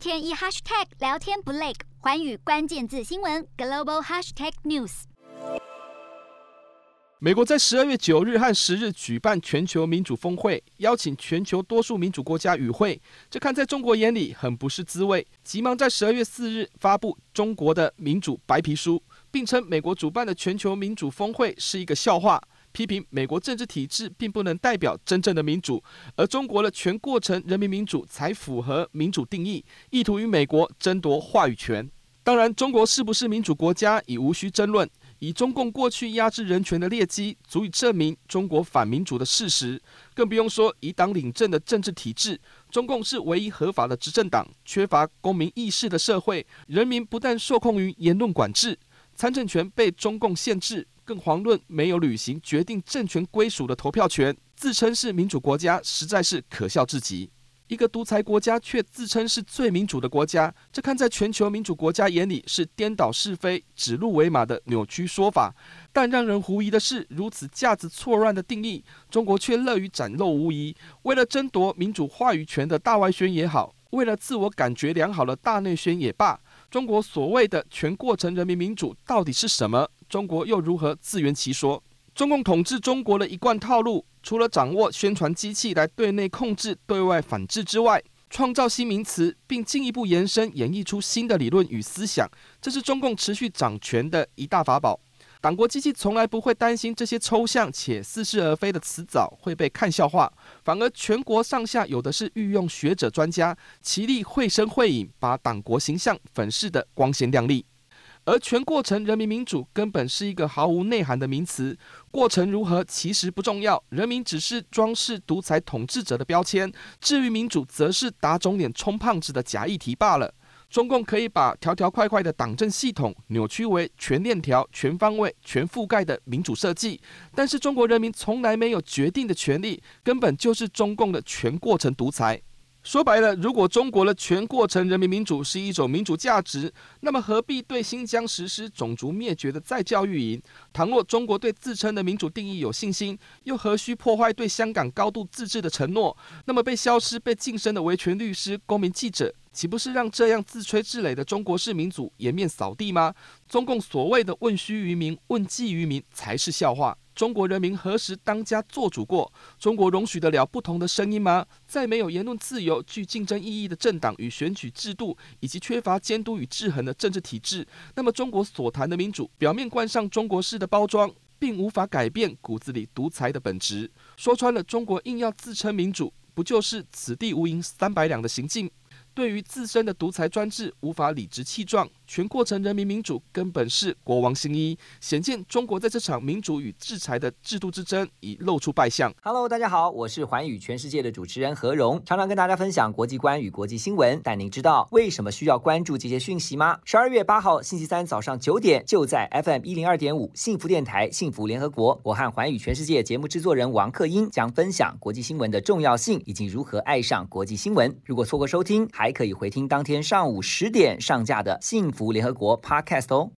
天一 hashtag 聊天不累，环宇关键字新闻 global hashtag news。美国在十二月九日和十日举办全球民主峰会，邀请全球多数民主国家与会，这看在中国眼里很不是滋味，急忙在十二月四日发布中国的民主白皮书，并称美国主办的全球民主峰会是一个笑话。批评美国政治体制并不能代表真正的民主，而中国的全过程人民民主才符合民主定义，意图与美国争夺话语权。当然，中国是不是民主国家已无需争论，以中共过去压制人权的劣迹，足以证明中国反民主的事实。更不用说以党领政的政治体制，中共是唯一合法的执政党，缺乏公民意识的社会，人民不但受控于言论管制，参政权被中共限制。更遑论没有履行决定政权归属的投票权，自称是民主国家，实在是可笑至极。一个独裁国家却自称是最民主的国家，这看在全球民主国家眼里是颠倒是非、指鹿为马的扭曲说法。但让人狐疑的是，如此价值错乱的定义，中国却乐于展露无遗。为了争夺民主话语权的大外宣也好，为了自我感觉良好的大内宣也罢，中国所谓的全过程人民民主到底是什么？中国又如何自圆其说？中共统治中国的一贯套路，除了掌握宣传机器来对内控制、对外反制之外，创造新名词，并进一步延伸、演绎出新的理论与思想，这是中共持续掌权的一大法宝。党国机器从来不会担心这些抽象且似是而非的辞藻会被看笑话，反而全国上下有的是御用学者专家，齐力绘声绘影，把党国形象粉饰得光鲜亮丽。而全过程人民民主根本是一个毫无内涵的名词，过程如何其实不重要，人民只是装饰独裁统治者的标签，至于民主，则是打肿脸充胖子的假议题罢了。中共可以把条条块块的党政系统扭曲为全链条、全方位、全覆盖的民主设计，但是中国人民从来没有决定的权利，根本就是中共的全过程独裁。说白了，如果中国的全过程人民民主是一种民主价值，那么何必对新疆实施种族灭绝的再教育营？倘若中国对自称的民主定义有信心，又何须破坏对香港高度自治的承诺？那么被消失、被晋升的维权律师、公民记者，岂不是让这样自吹自擂的中国式民主颜面扫地吗？中共所谓的问需于民、问计于民，才是笑话。中国人民何时当家做主过？中国容许得了不同的声音吗？在没有言论自由、具竞争意义的政党与选举制度，以及缺乏监督与制衡的政治体制，那么中国所谈的民主，表面冠上中国式的包装，并无法改变骨子里独裁的本质。说穿了，中国硬要自称民主，不就是此地无银三百两的行径？对于自身的独裁专制，无法理直气壮。全过程人民民主根本是国王新衣，显见中国在这场民主与制裁的制度之争已露出败相。Hello，大家好，我是寰宇全世界的主持人何荣，常常跟大家分享国际观与国际新闻。但您知道为什么需要关注这些讯息吗？十二月八号星期三早上九点，就在 FM 一零二点五幸福电台幸福联合国，我和寰宇全世界节目制作人王克英将分享国际新闻的重要性以及如何爱上国际新闻。如果错过收听，还可以回听当天上午十点上架的幸福。福联合国 Podcast 哦。